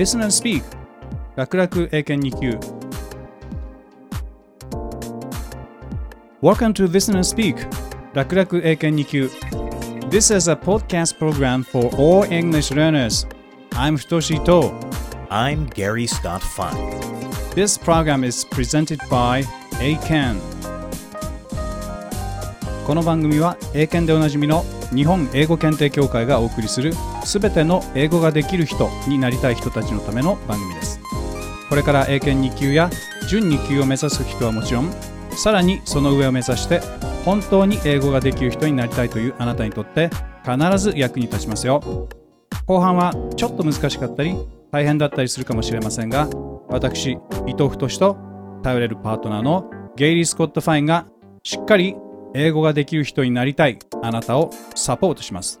Listen and Speak 楽々英検2級 Welcome to Listen and Speak 楽々英検2級 This is a podcast program for all English learners. I'm Futoshi To. I'm Gary Scott Fine. This program is presented by ACAN この番組は英検でおなじみの日本英語検定協会がお送りするすべての英語ができる人になりたい人たちのための番組です。これから英検2級や準2級を目指す人はもちろんさらにその上を目指して本当に英語ができる人になりたいというあなたにとって必ず役に立ちますよ。後半はちょっと難しかったり大変だったりするかもしれませんが私伊藤太と頼れるパートナーのゲイリー・スコット・ファインがしっかり英語ができる人になりたいあなたをサポートします。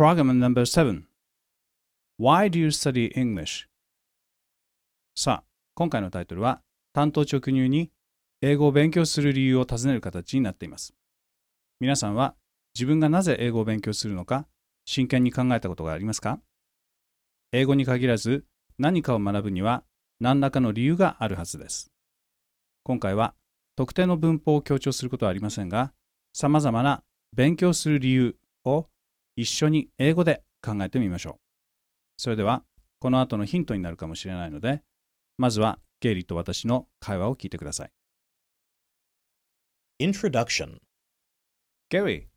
Program number seven. Why do you study English? さあ、今回のタイトルは担当直入に英語を勉強する理由を尋ねる形になっています。皆さんは自分がなぜ英語を勉強するのか真剣に考えたことがありますか？英語に限らず何かを学ぶには何らかの理由があるはずです。今回は特定の文法を強調することはありませんが、様々な勉強する理由を一緒に英語で考えてみましょう。それでは、この後のヒントになるかもしれないので、まずはゲイリーと私の会話を聞いてください。Introduction Gary,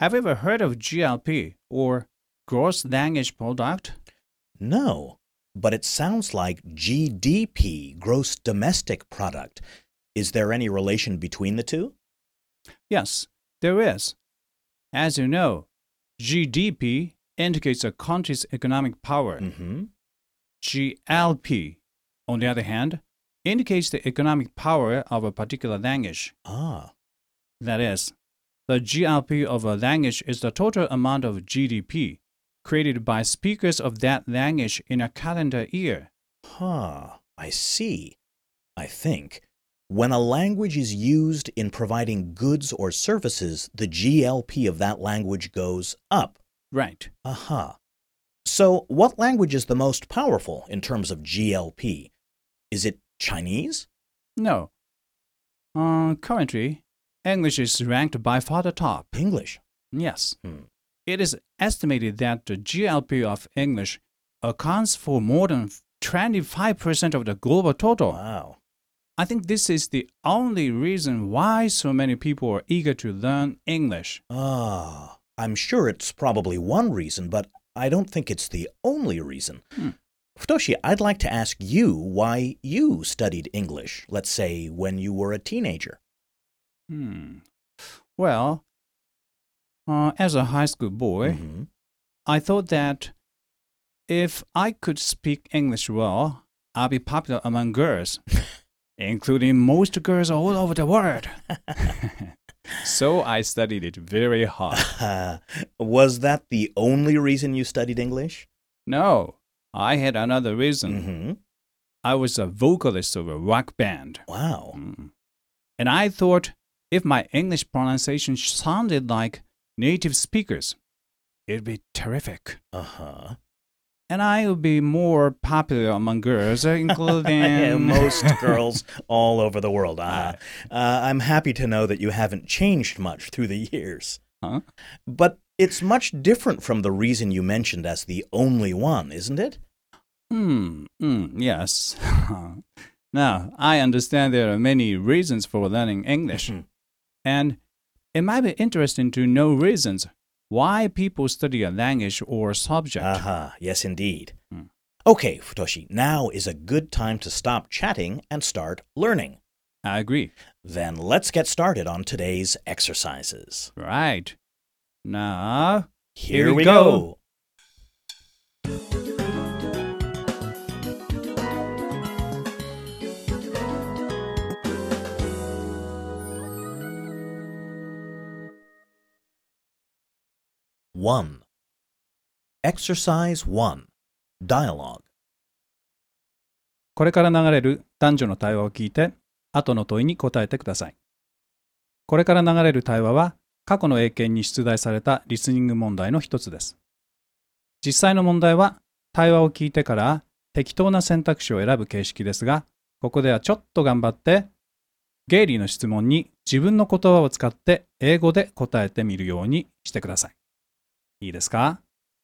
have you ever heard of GLP or Gross Language Product? No, but it sounds like GDP, gross domestic product. Is there any relation between the two? Yes, there is. As you know, GDP indicates a country's economic power. Mm-hmm. GLP, on the other hand, indicates the economic power of a particular language. Ah, That is, the GLP of a language is the total amount of GDP created by speakers of that language in a calendar year. huh. I see. I think. When a language is used in providing goods or services, the GLP of that language goes up. Right. Aha. So, what language is the most powerful in terms of GLP? Is it Chinese? No. Uh, currently, English is ranked by far the top. English. Yes. Hmm. It is estimated that the GLP of English accounts for more than 25% of the global total. Wow. I think this is the only reason why so many people are eager to learn English. Ah, I'm sure it's probably one reason, but I don't think it's the only reason. Hmm. Futoshi, I'd like to ask you why you studied English, let's say when you were a teenager. Hmm. Well, uh, as a high school boy, Mhm. I thought that if I could speak English well, I'd be popular among girls, including most girls all over the world. so I studied it very hard. Was that the only reason you studied English? No, I had another reason. hmm I was a vocalist of a rock band. Wow. Mm. And I thought if my English pronunciation sounded like native speakers, it'd be terrific. Uh huh. And I would be more popular among girls, including Yeah, most girls all over the world. Ah, uh, I'm happy to know that you haven't changed much through the years. Huh? But it's much different from the reason you mentioned as the only one, isn't it? Hmm, mm, yes. now, I understand there are many reasons for learning English. Mhm. And it might be interesting to know reasons why people study a language or subject. Aha, yes, indeed. Hmm. Okay, Futoshi, now is a good time to stop chatting and start learning. I agree. Then let's get started on today's exercises. Right. Now, Here, Here we we go. go. 1 Exercise 1 Dialogue これから流れる男女の対話を聞いて、後の問いに答えてください。これから流れる対話は、過去の英検に出題されたリスニング問題の一つです。実際の問題は、対話を聞いてから適当な選択肢を選ぶ形式ですが、ここではちょっと頑張って、ゲイリーの質問に自分の言葉を使って英語で答えてみるようにしてください。いいですか？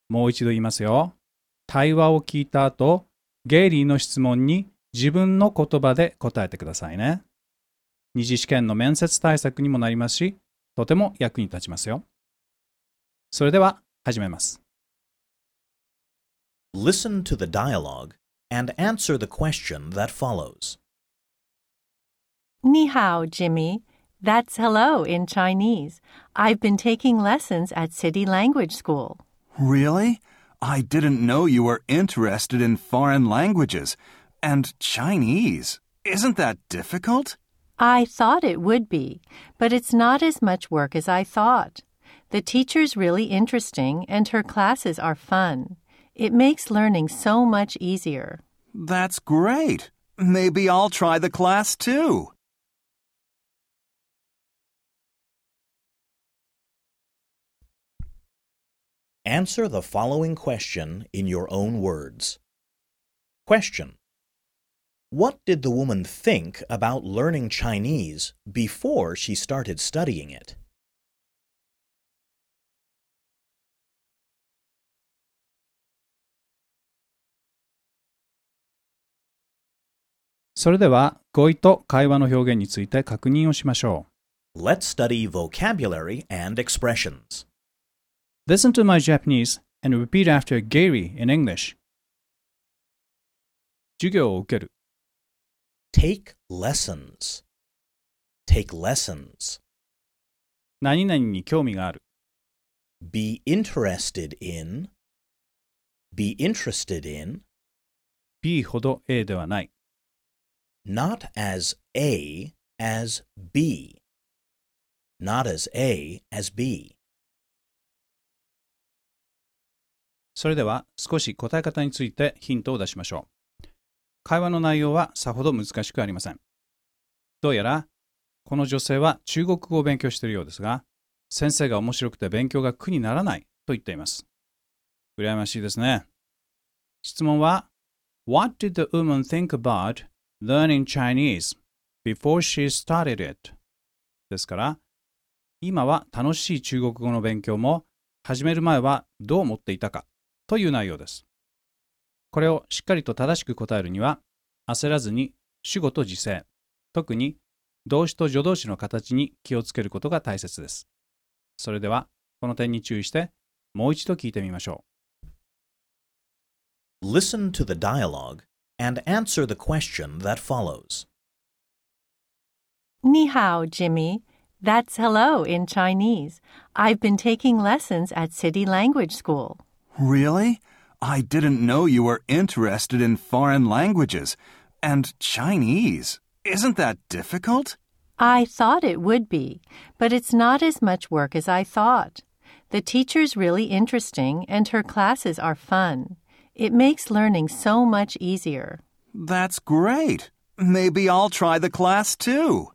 もう一度言いますよ。対話を聞いた後、ゲイリーの質問に自分の言葉で答えてくださいね。二次試験の面接対策にもなりますし、とても役に立ちますよ。それでは始めます。Listen to the dialogue and answer the question that follows. 你好, Jimmy. That's hello in Chinese. I've been taking lessons at City Language School. Really? I didn't know you were interested in foreign languages. And Chinese. Isn't that difficult? I thought it would be, but it's not as much work as I thought. The teacher's really interesting and her classes are fun. It makes learning so much easier. That's great. Maybe I'll try the class too. Answer the following question in your own words. Question What did the woman think about learning Chinese before she started studying it? let us study vocabulary and expressions. う。Listen to my Japanese and repeat after Gary in English. 授業を受ける、 Take lessons. Take lessons. 何々に興味がある、 Be interested in. Be interested in. B ほど A ではない、 Not as A as B. Not as A as B. それでは少し答え方についてヒントを出しましょう。会話の内容はさほど難しくありません。どうやらこの女性は中国語を勉強しているようですが、先生が面白くて勉強が苦にならないと言っています。羨ましいですね。質問は What did the woman think about learning Chinese before she started it? ですから、今は楽しい中国語の勉強も始める前はどう思っていたかという内容です。これをしっかりと正しく答えるには、焦らずに主語と時制、特に動詞と助動詞の形に気をつけることが大切です。それでは、この点に注意して、もう一度聞いてみましょ Listen to the dialogue and answer the question that follows. 你好, Jimmy. That's hello in Chinese. I've been taking lessons at City Language School. Really? I didn't know you were interested in foreign languages. And Chinese. Isn't that difficult? I thought it would be, but it's not as much work as I thought. The teacher's really interesting and her classes are fun. It makes learning so much easier. That's great. Maybe I'll try the class too.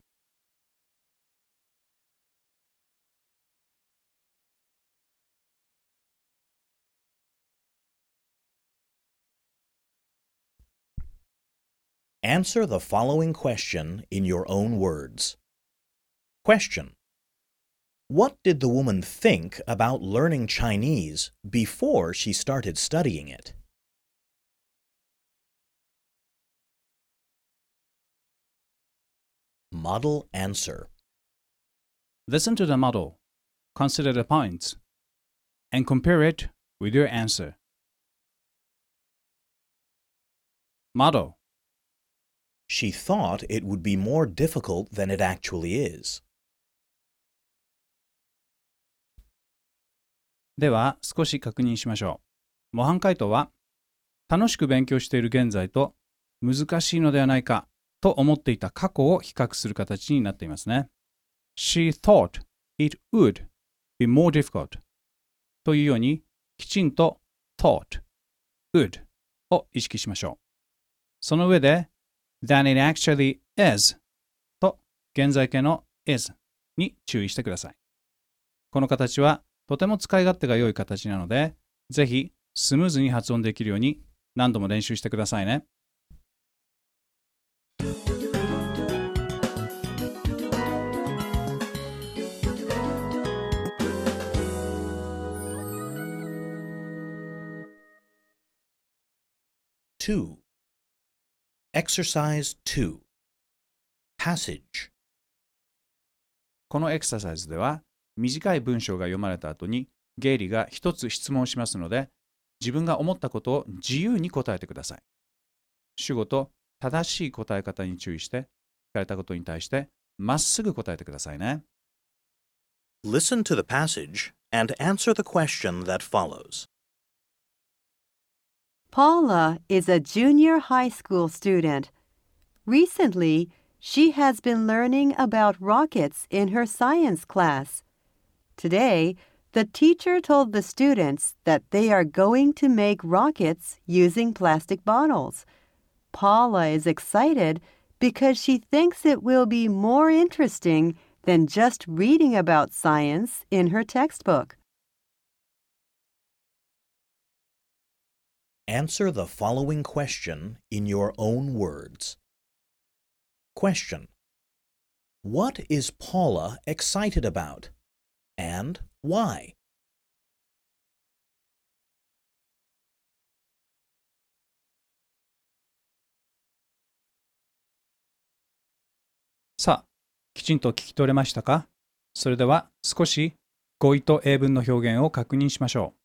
Answer the following question in your own words. Question What did the woman think about learning Chinese before she started studying it? Model answer. Listen to the model, consider the points, and compare it with your answer. Model She thought it would be more difficult than it actually is. では少し確認しましょう。模範解答は楽しく勉強している現在と難しいのではないかと思っていた過去を比較する形になっていますね。She thought it would be more difficult というように、きちんと thought, would を意識しましょう。その上で、than it actually is と現在形の is に注意してください。この形はとても使い勝手が良い形なので、ぜひスムーズに発音できるように何度も練習してくださいね。2. Exercise 2 Passage このエクササイズでは短い文章が読まれた後にゲイリーが一つ質問しますので自分が思ったことを自由に答えてください。主語と正しい答え方に注意して聞かれたことに対してまっすぐ答えてくださいね。Listen to the passage and answer the question that follows. Paula is a junior high school student. Recently, she has been learning about rockets in her science class. Today, the teacher told the students that they are going to make rockets using plastic bottles. Paula is excited because she thinks it will be more interesting than just reading about science in her textbook. Answer the following question in your own words. Question What is Paula excited about? And why? さあ、きちんと聞き取れましたかそれでは少し語彙と英文の表現を確認しましょう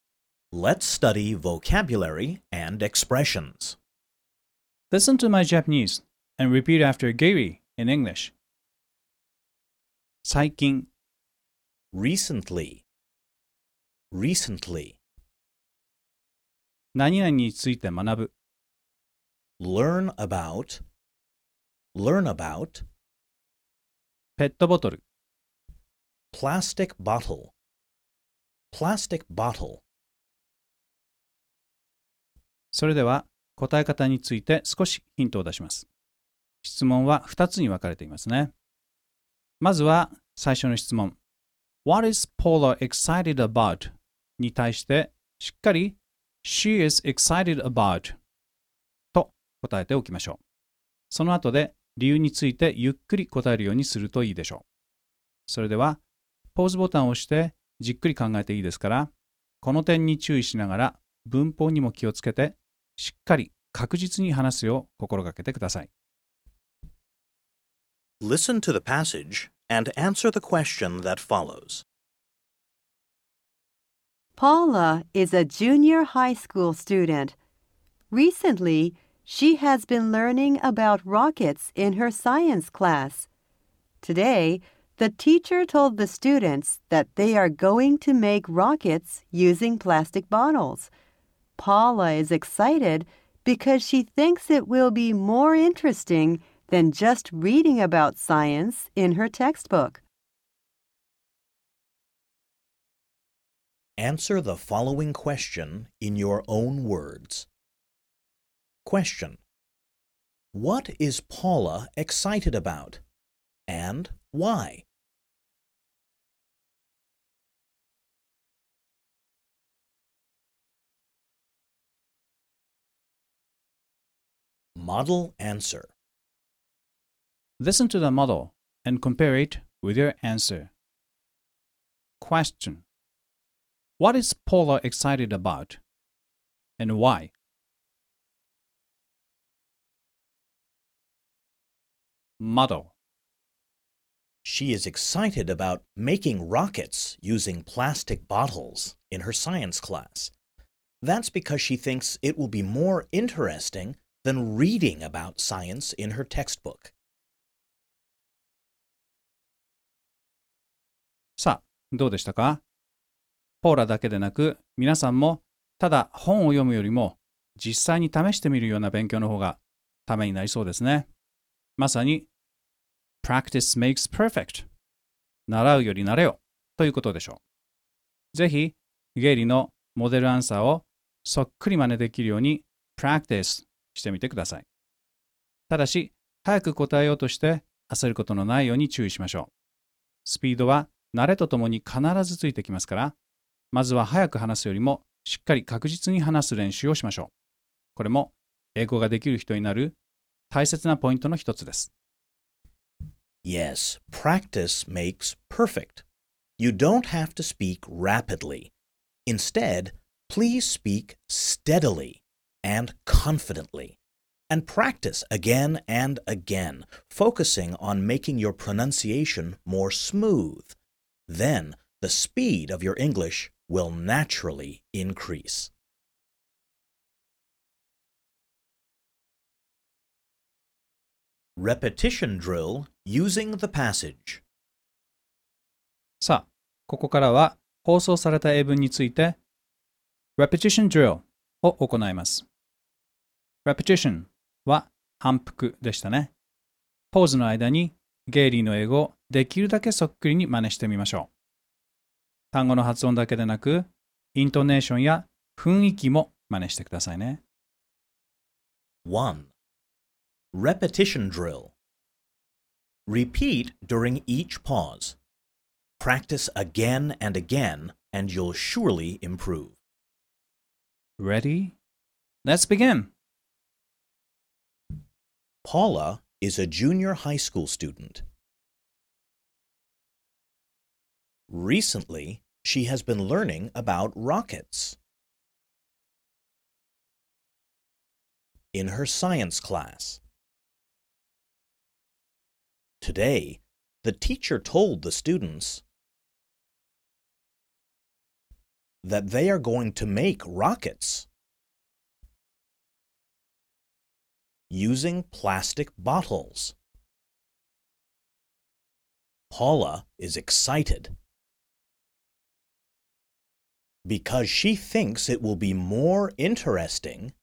Let's study vocabulary and expressions. う。Listen to my Japanese and repeat after Gary in English. 最近、 Recently. Recently. 何々について学ぶ。 Learn about. Learn about. ペットボトル。 Plastic bottle. Plastic bottle. それでは答え方について少しヒントを出します。質問は2つに分かれていますね。まずは最初の質問。What is Paula excited about? に対してしっかり She is excited about と答えておきましょう。その後で理由についてゆっくり答えるようにするといいでしょう。それではポーズボタンを押してじっくり考えていいですから、この点に注意しながら文法にも気をつけてしっかり確実に話すよう心がけてください。 Listen to the passage and answer the question that follows. Paula is a junior high school student. Recently, she has been learning about rockets in her science class. Today, the teacher told the students that they are going to make rockets using plastic bottles. Paula is excited because she thinks it will be more interesting than just reading about science in her textbook. Answer the following question in your own words. Question What is Paula excited about? And why? Model answer. Listen to the model and compare it with your answer. Question What is Paula excited about? And why? Model She is excited about making rockets using plastic bottles in her science class. That's because she thinks it will be more interesting than reading about science in her textbook. さあ、どうでしたか？ポーラだけでなく、皆さんもただ本を読むよりも実際に試してみるような勉強の方がためになりそうですね。まさに Practice makes perfect 習うより慣れよということでしょう。ぜひゲイリーのモデルアンサーをそっくり真似できるように practice してみてください。ただし、早く答えようとして焦ることのないように注意しましょう。スピードは慣れとともに必ずついてきますから、まずは早く話すよりもしっかり確実に話す練習をしましょう。これも英語ができる人になる大切なポイントの一つです。Yes, practice makes perfect. You don't have to speak rapidly. Instead, please speak steadily and confidently. And practice again and again, focusing on making your pronunciation more smooth. Then, the speed of your English will naturally increase. Repetition drill using the passage. さあ、ここからは放送された英文について Repetition Drill を行います。 Repetition は反復でしたね。ポーズの間にゲイリーの英語をできるだけそっくりに真似してみましょう。単語の発音だけでなく、イントネーションや雰囲気も真似してくださいね。1. Repetition drill. Repeat during each pause. Practice again and again, and you'll surely improve. Ready? Let's begin! Paula is a junior high school student. Recently, she has been learning about rockets. In her science class. Today, the teacher told the students that they are going to make rockets using plastic bottles. Paula is excited because she thinks it will be more interesting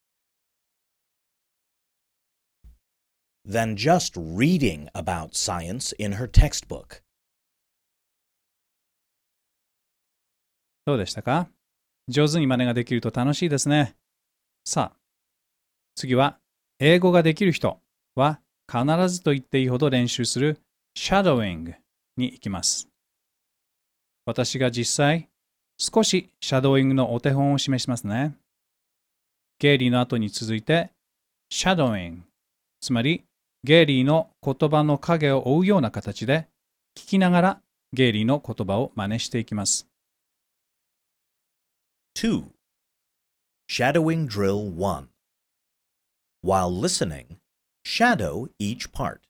than just reading about science in her textbook. どうでしたか上手に真似ができると楽しいですね。さあ、次は 英語ができる人は必ずと言っていいほど練習する shadowing に行きます。私が実際少しシャドーイングのお手本を示しますね。ゲイリーの後に続いて shadowing つまりゲイリーの言葉の影を追うような形で聞きながらゲイリーの言葉を真似していきます。2. Shadowing Drill 1. While listening, shadow each part.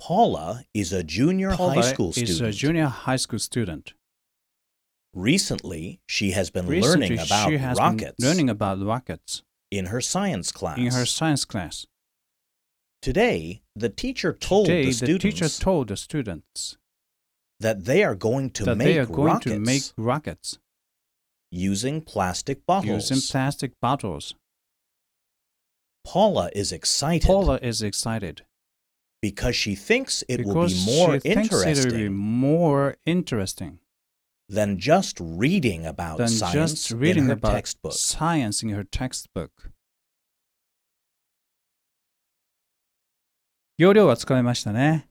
Paula is a junior high Paula school is a junior high school student. Recently, she has been Recently, learning about she has rockets been learning about rockets in her science class. in her science class. Today, the teacher told Today, the the students teacher told the students that they are going to that make they are going rockets to make rockets using plastic bottles. using plastic bottles. Paula is excited Paula is excited because she thinks it will because be more she thinks it will be interesting more interesting than just reading about than science just reading in her about textbook. science in her textbook. 要領はつかめましたね。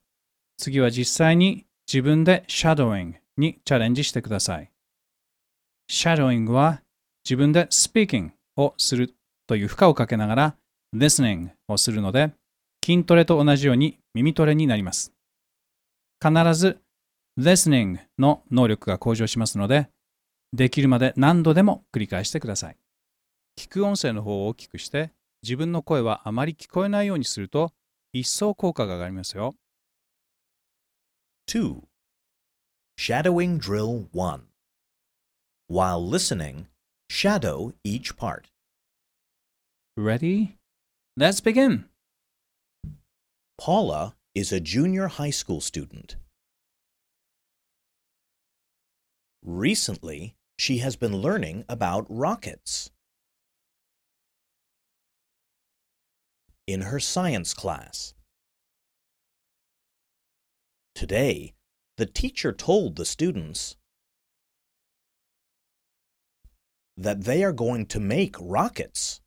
次は実際に自分で shadowing にチャレンジしてください。shadowing は自分で speaking をするという負荷をかけながら listening をするので筋トレと同じように耳トレになります。必ず listening の能力が向上しますのでできるまで何度でも繰り返してください。聞く音声の方を大きくして自分の声はあまり聞こえないようにすると一層効果が上がりますよ。2. Shadowing Drill 1. While listening, shadow each part. Ready? Let's begin! Paula is a junior high school student. Recently, she has been learning about rockets. In her science class. Today, the teacher told the students that they are going to make rockets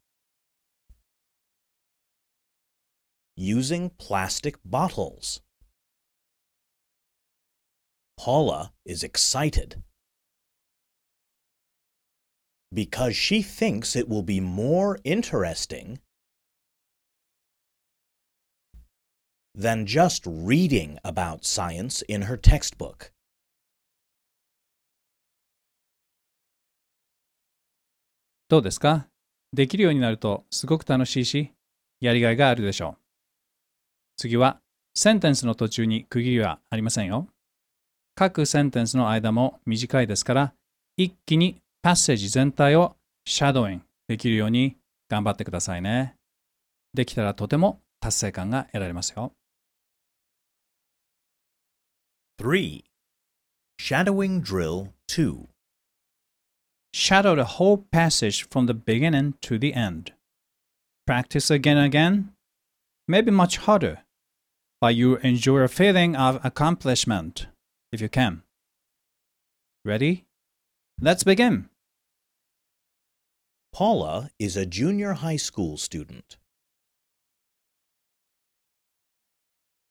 using plastic bottles. Paula is excited because she thinks it will be more interesting than just reading about science in her textbook. どうですかできるようになるとすごく楽しいし、やりがいがあるでしょう。 次は、センテンスの途中に区切りはありませんよ。各センテンスの間も短いですから、一気にパッセージ全体をシャドウイングできるように頑張ってくださいね。できたらとても達成感が得られますよ。3. Shadowing Drill 2. Shadow the whole passage from the beginning to the end. Practice again and again. Maybe much harder, but you enjoy a feeling of accomplishment if you can. Ready? Let's begin. Paula is a junior high school student.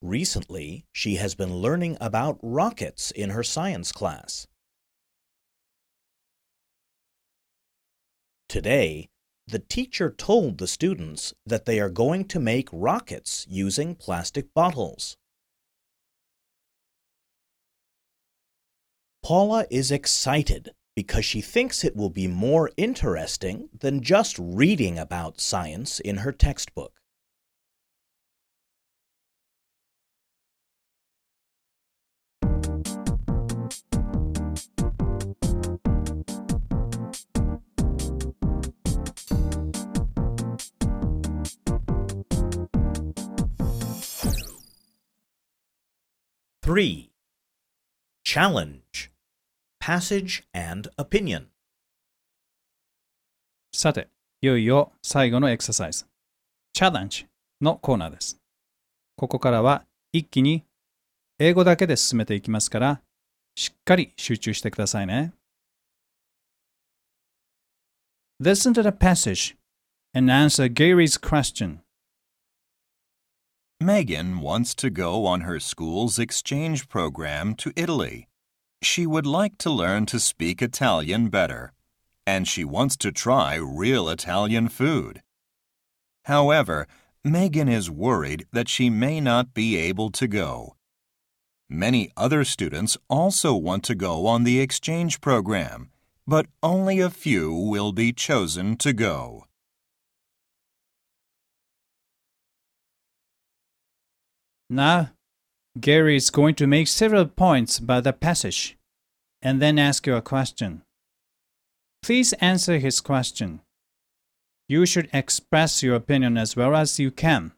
Recently, she has been learning about rockets in her science class. Today, the teacher told the students that they are going to make rockets using plastic bottles. Paula is excited because she thinks it will be more interesting than just reading about science in her textbook. Three. Challenge. Passage and opinion. さて、いよいよ最後のエクササイズ。チャレンジのコーナーです。ここからは一気に英語だけで進めていきますから、しっかり集中してくださいね。Listen to the passage and answer Gary's question. Megan wants to go on her school's exchange program to Italy. She would like to learn to speak Italian better, and she wants to try real Italian food. However, Megan is worried that she may not be able to go. Many other students also want to go on the exchange program, but only a few will be chosen to go. Now, Gary is going to make several points about the passage and then ask you a question. Please answer his question. You should express your opinion as well as you can.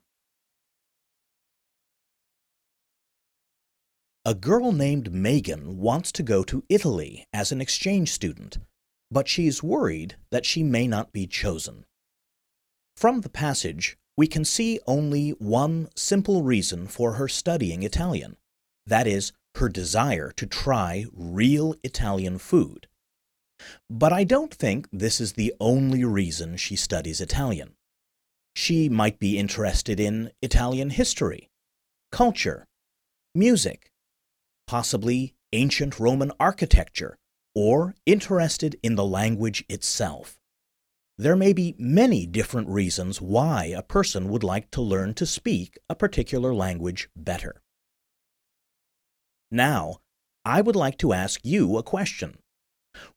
A girl named Megan wants to go to Italy as an exchange student, but she's worried that she may not be chosen. From the passage, we can see only one simple reason for her studying Italian that is, her desire to try real Italian food. But I don't think this is the only reason she studies Italian. She might be interested in Italian history, culture, music, possibly ancient Roman architecture, or interested in the language itself. There may be many different reasons why a person would like to learn to speak a particular language better. Now, I would like to ask you a question.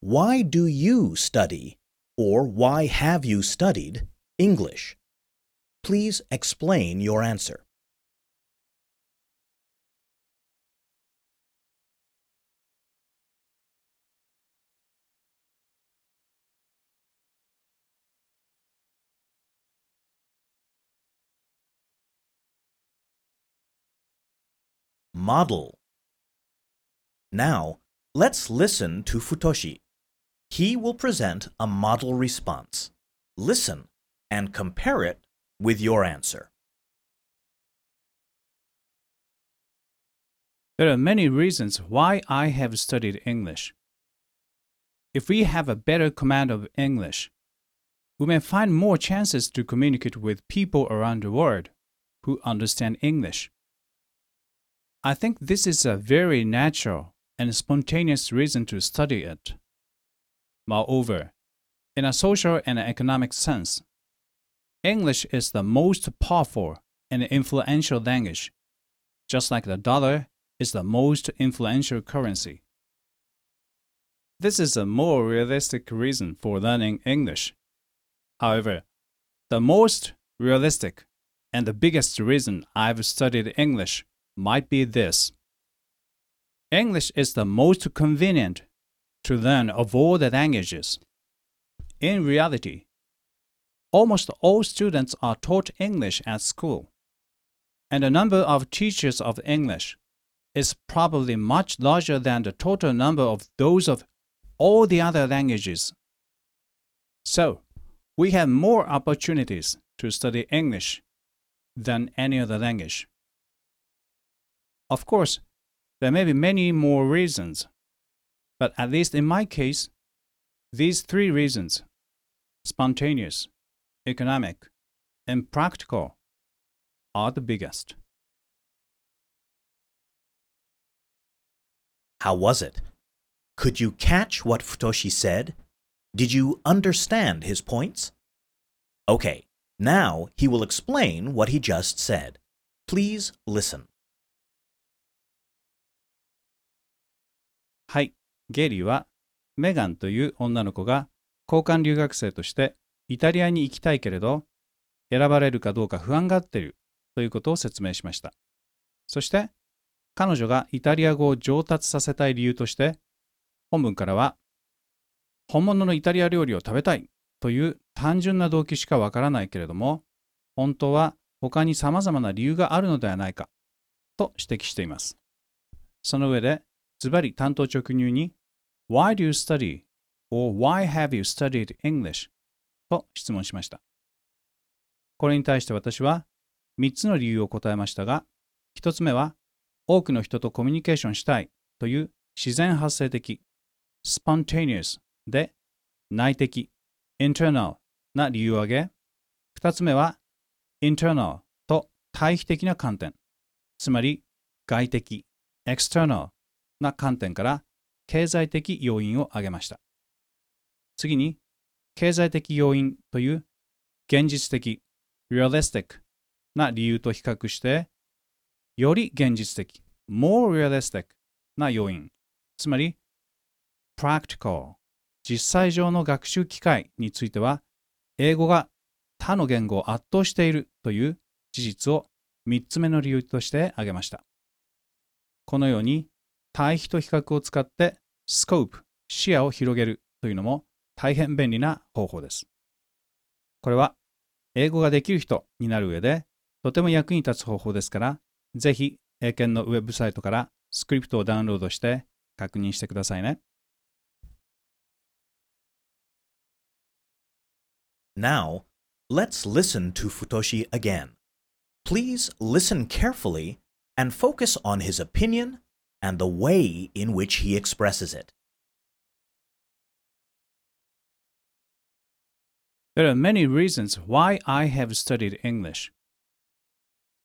Why do you study, or why have you studied, English? Please explain your answer. Model. Now, let's listen to Futoshi. He will present a model response. Listen and compare it with your answer. There are many reasons why I have studied English. If we have a better command of English, we may find more chances to communicate with people around the world who understand English. I think this is a very natural and spontaneous reason to study it. Moreover, in a social and economic sense, English is the most powerful and influential language, just like the dollar is the most influential currency. This is a more realistic reason for learning English. However, the most realistic and the biggest reason I've studied English might be this. English is the most convenient to learn of all the languages. In reality, almost all students are taught English at school, and the number of teachers of English is probably much larger than the total number of those of all the other languages. So, we have more opportunities to study English than any other language. Of course, there may be many more reasons, but at least in my case, these three reasons spontaneous, economic, and practical are the biggest. How was it? Could you catch what Futoshi said? Did you understand his points? Okay, now he will explain what he just said. Please listen. はい、ゲリーはメガンという女の子が交換留学生としてイタリアに行きたいけれど選ばれるかどうか不安がっているということを説明しました。そして彼女がイタリア語を上達させたい理由として本文からは本物のイタリア料理を食べたいという単純な動機しかわからないけれども本当は他に様々な理由があるのではないかと指摘しています。その上でズバリ担当直入に Why do you study? or Why have you studied English? と質問しました。これに対して私は3つの理由を答えましたが、1つ目は多くの人とコミュニケーションしたいという自然発生的 spontaneous で内的 internal な理由を挙げ、2つ目は internal と対比的な観点、つまり外的 external な観点から経済的要因を挙げました。次に、経済的要因という現実的 realistic な理由と比較して、より現実的 more realistic な要因、つまり practical 実際上の学習機会については、英語が他の言語を圧倒しているという事実を3つ目の理由として挙げました。このように対比と比較を使ってスコープ、視野を広げるというのも大変便利な方法です。これは英語ができる人になる上でとても役に立つ方法ですから、ぜひ英検のウェブサイトからスクリプトをダウンロードして確認してくださいね。Now, let's listen to Futoshi again. Please listen carefully and focus on his opinion and the way in which he expresses it. There are many reasons why I have studied English.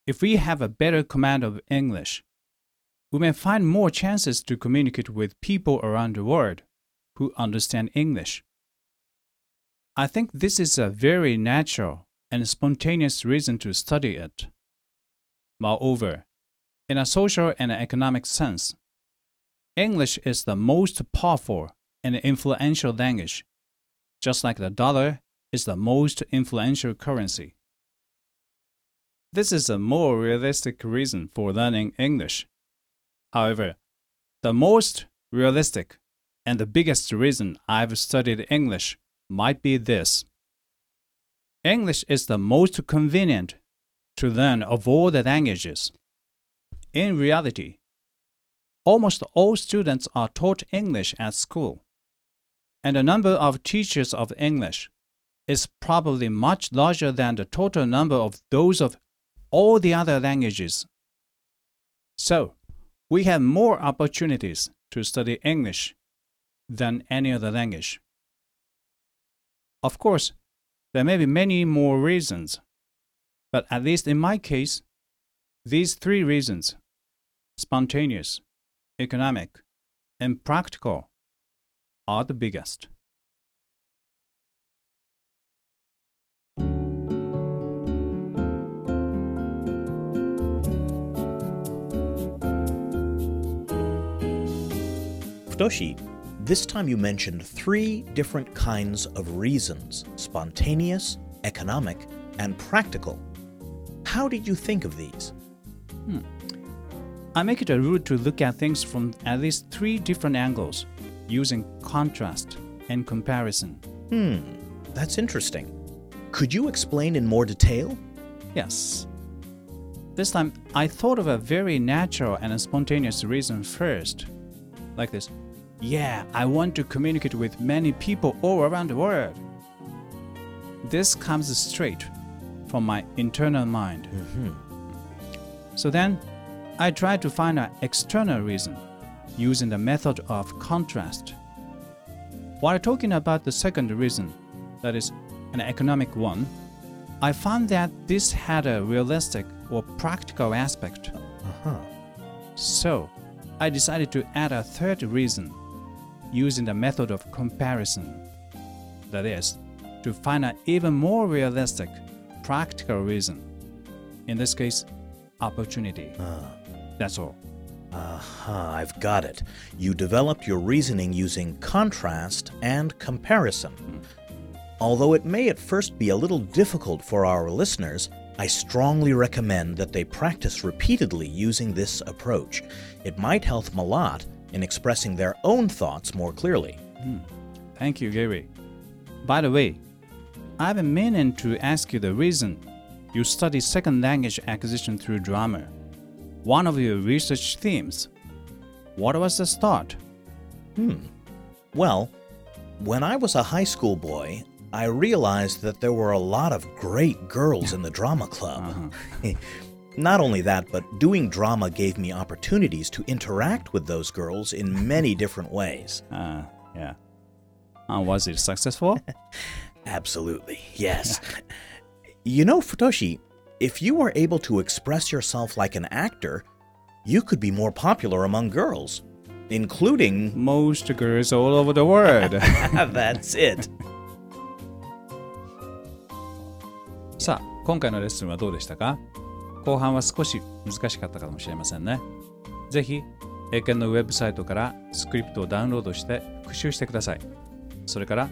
If we have a better command of English, we may find more chances to communicate with people around the world who understand English. I think this is a very natural and spontaneous reason to study it. Moreover, in a social and economic sense, English is the most powerful and influential language, just like the dollar is the most influential currency. This is a more realistic reason for learning English. However, the most realistic and the biggest reason I've studied English might be this. English is the most convenient to learn of all the languages. In reality, almost all students are taught English at school, and the number of teachers of English is probably much larger than the total number of those of all the other languages. So, we have more opportunities to study English than any other language. Of course, there may be many more reasons, but at least in my case, these three reasons spontaneous, economic, and practical are the biggest. Futoshi, this time you mentioned three different kinds of reasons spontaneous, economic, and practical. How did you think of these? I make it a rule to look at things from at least three different angles, using contrast and comparison. Hmm, that's interesting. Could you explain in more detail? Yes. This time, I thought of a very natural and spontaneous reason first. Like this Yeah, I want to communicate with many people all around the world. This comes straight from my internal mind. So then, I tried to find an external reason using the method of contrast. While talking about the second reason, that is, an economic one, I found that this had a realistic or practical aspect. Uh-huh. So, I decided to add a third reason using the method of comparison. That is, to find an even more realistic, practical reason. In this case, opportunity. Ah. That's all. Aha, I've got it. You developed your reasoning using contrast and comparison. Hmm. Although it may at first be a little difficult for our listeners, I strongly recommend that they practice repeatedly using this approach. It might help them a lot in expressing their own thoughts more clearly. Hmm. Thank you, Gary. By the way, I've been meaning to ask you the reason you study second language acquisition through drama. One of your research themes. What was the start? Hmm. Well, when I was a high school boy, I realized that there were a lot of great girls in the drama club. Not only that, but doing drama gave me opportunities to interact with those girls in many different ways. Uh, yeah. Uh, was it successful? Absolutely, yes. You know, Futoshi, if you were able to express yourself like an actor, you could be more popular among girls, including. Most girls all over the world. That's it. さあ、今回のレッスンはどうでしたか後半は少し難しかったかもしれませんね。ぜひ、英検のウェブサイトからスクリプトをダウンロードして復習してください。それから、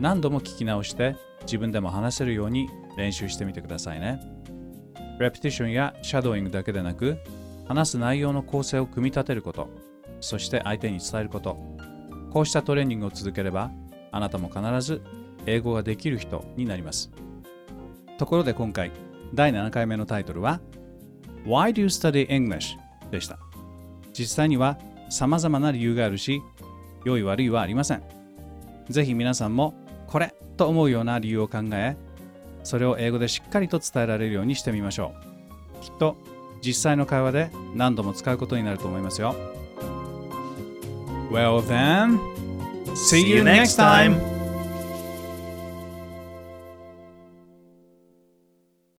何度も聞き直して自分でも話せるように練習してみてくださいね。レプティションやシャドーイングだけでなく、話す内容の構成を組み立てること、そして相手に伝えること、こうしたトレーニングを続ければ、あなたも必ず英語ができる人になります。ところで今回、第7回目のタイトルは Why do you study English? でした。実際には様々な理由があるし、良い悪いはありません。ぜひ皆さんもこれと思うような理由を考え、それを英語でしっかりと伝えられるようにしてみましょう。きっと実際の会話で何度も使うことになると思いますよ。Well then, see you next time!